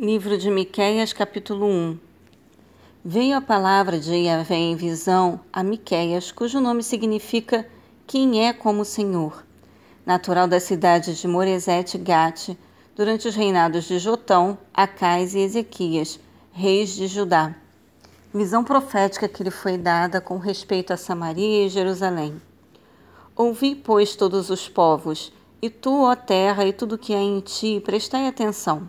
Livro de Miqueias, capítulo 1 Veio a palavra de Yahvé em visão a Miqueias, cujo nome significa Quem é como o Senhor, natural da cidade de Moresete Gate, durante os reinados de Jotão, Acais e Ezequias, reis de Judá. Visão profética que lhe foi dada com respeito a Samaria e Jerusalém. Ouvi, pois, todos os povos, e tu, ó terra, e tudo que há em ti, prestai atenção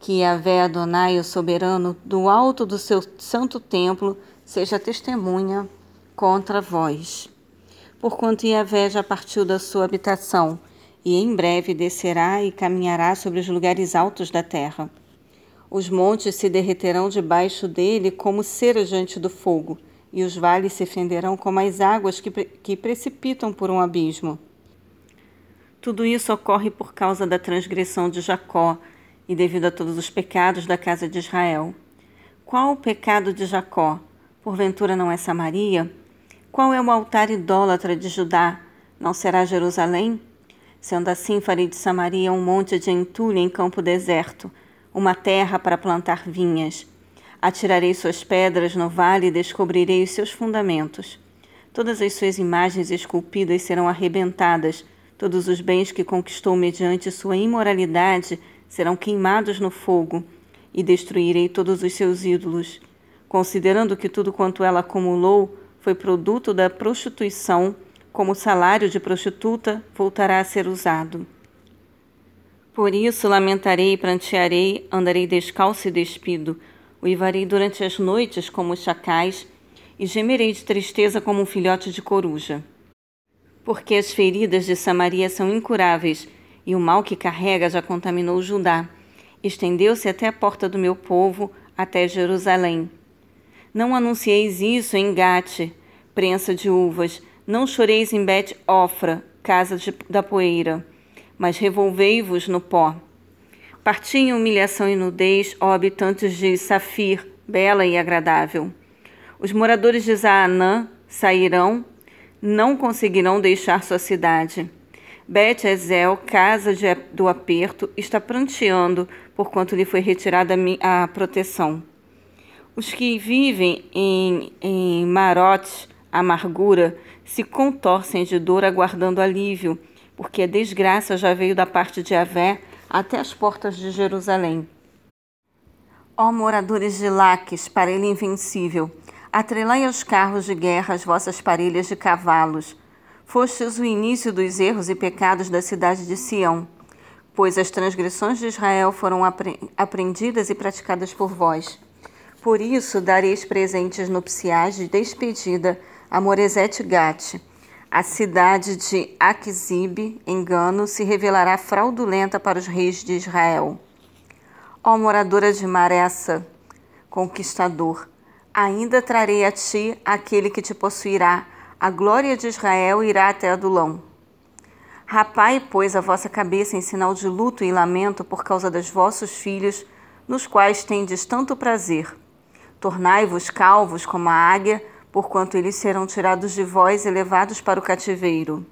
que Yahvé Adonai, o soberano, do alto do seu santo templo, seja testemunha contra vós. Porquanto Yahvé já partiu da sua habitação, e em breve descerá e caminhará sobre os lugares altos da terra. Os montes se derreterão debaixo dele como cera diante do fogo, e os vales se fenderão como as águas que, que precipitam por um abismo. Tudo isso ocorre por causa da transgressão de Jacó, e devido a todos os pecados da casa de Israel. Qual o pecado de Jacó? Porventura não é Samaria? Qual é o altar idólatra de Judá? Não será Jerusalém? Sendo assim, farei de Samaria um monte de entulho em campo deserto, uma terra para plantar vinhas. Atirarei suas pedras no vale e descobrirei os seus fundamentos. Todas as suas imagens esculpidas serão arrebentadas, todos os bens que conquistou mediante sua imoralidade serão queimados no fogo, e destruirei todos os seus ídolos. Considerando que tudo quanto ela acumulou foi produto da prostituição, como salário de prostituta voltará a ser usado. Por isso lamentarei e prantearei, andarei descalço e despido, uivarei durante as noites como os chacais, e gemerei de tristeza como um filhote de coruja. Porque as feridas de Samaria são incuráveis, e o mal que carrega já contaminou Judá. Estendeu-se até a porta do meu povo, até Jerusalém. Não anuncieis isso em Gate, prensa de uvas, não choreis em Bet-Ofra, casa de, da poeira, mas revolvei-vos no pó. Parti em humilhação e nudez, ó habitantes de Safir, bela e agradável. Os moradores de Zaanã sairão, não conseguirão deixar sua cidade. Bet Ezel, casa de, do aperto, está pranteando por quanto lhe foi retirada a proteção. Os que vivem em, em Marote, amargura, se contorcem de dor aguardando alívio, porque a desgraça já veio da parte de Avé até as portas de Jerusalém. Ó moradores de Laques, parelha invencível, atrelai aos carros de guerra as vossas parelhas de cavalos, Fostes o início dos erros e pecados da cidade de Sião, pois as transgressões de Israel foram aprendidas e praticadas por vós. Por isso dareis presentes nupciais de despedida a Moresete Gate. A cidade de Aquizib, engano, se revelará fraudulenta para os reis de Israel. Ó moradora de Maressa, conquistador, ainda trarei a ti aquele que te possuirá a glória de Israel irá até Adulão. Rapai, pois, a vossa cabeça em sinal de luto e lamento por causa dos vossos filhos, nos quais tendes tanto prazer. Tornai-vos calvos como a águia, porquanto eles serão tirados de vós e levados para o cativeiro.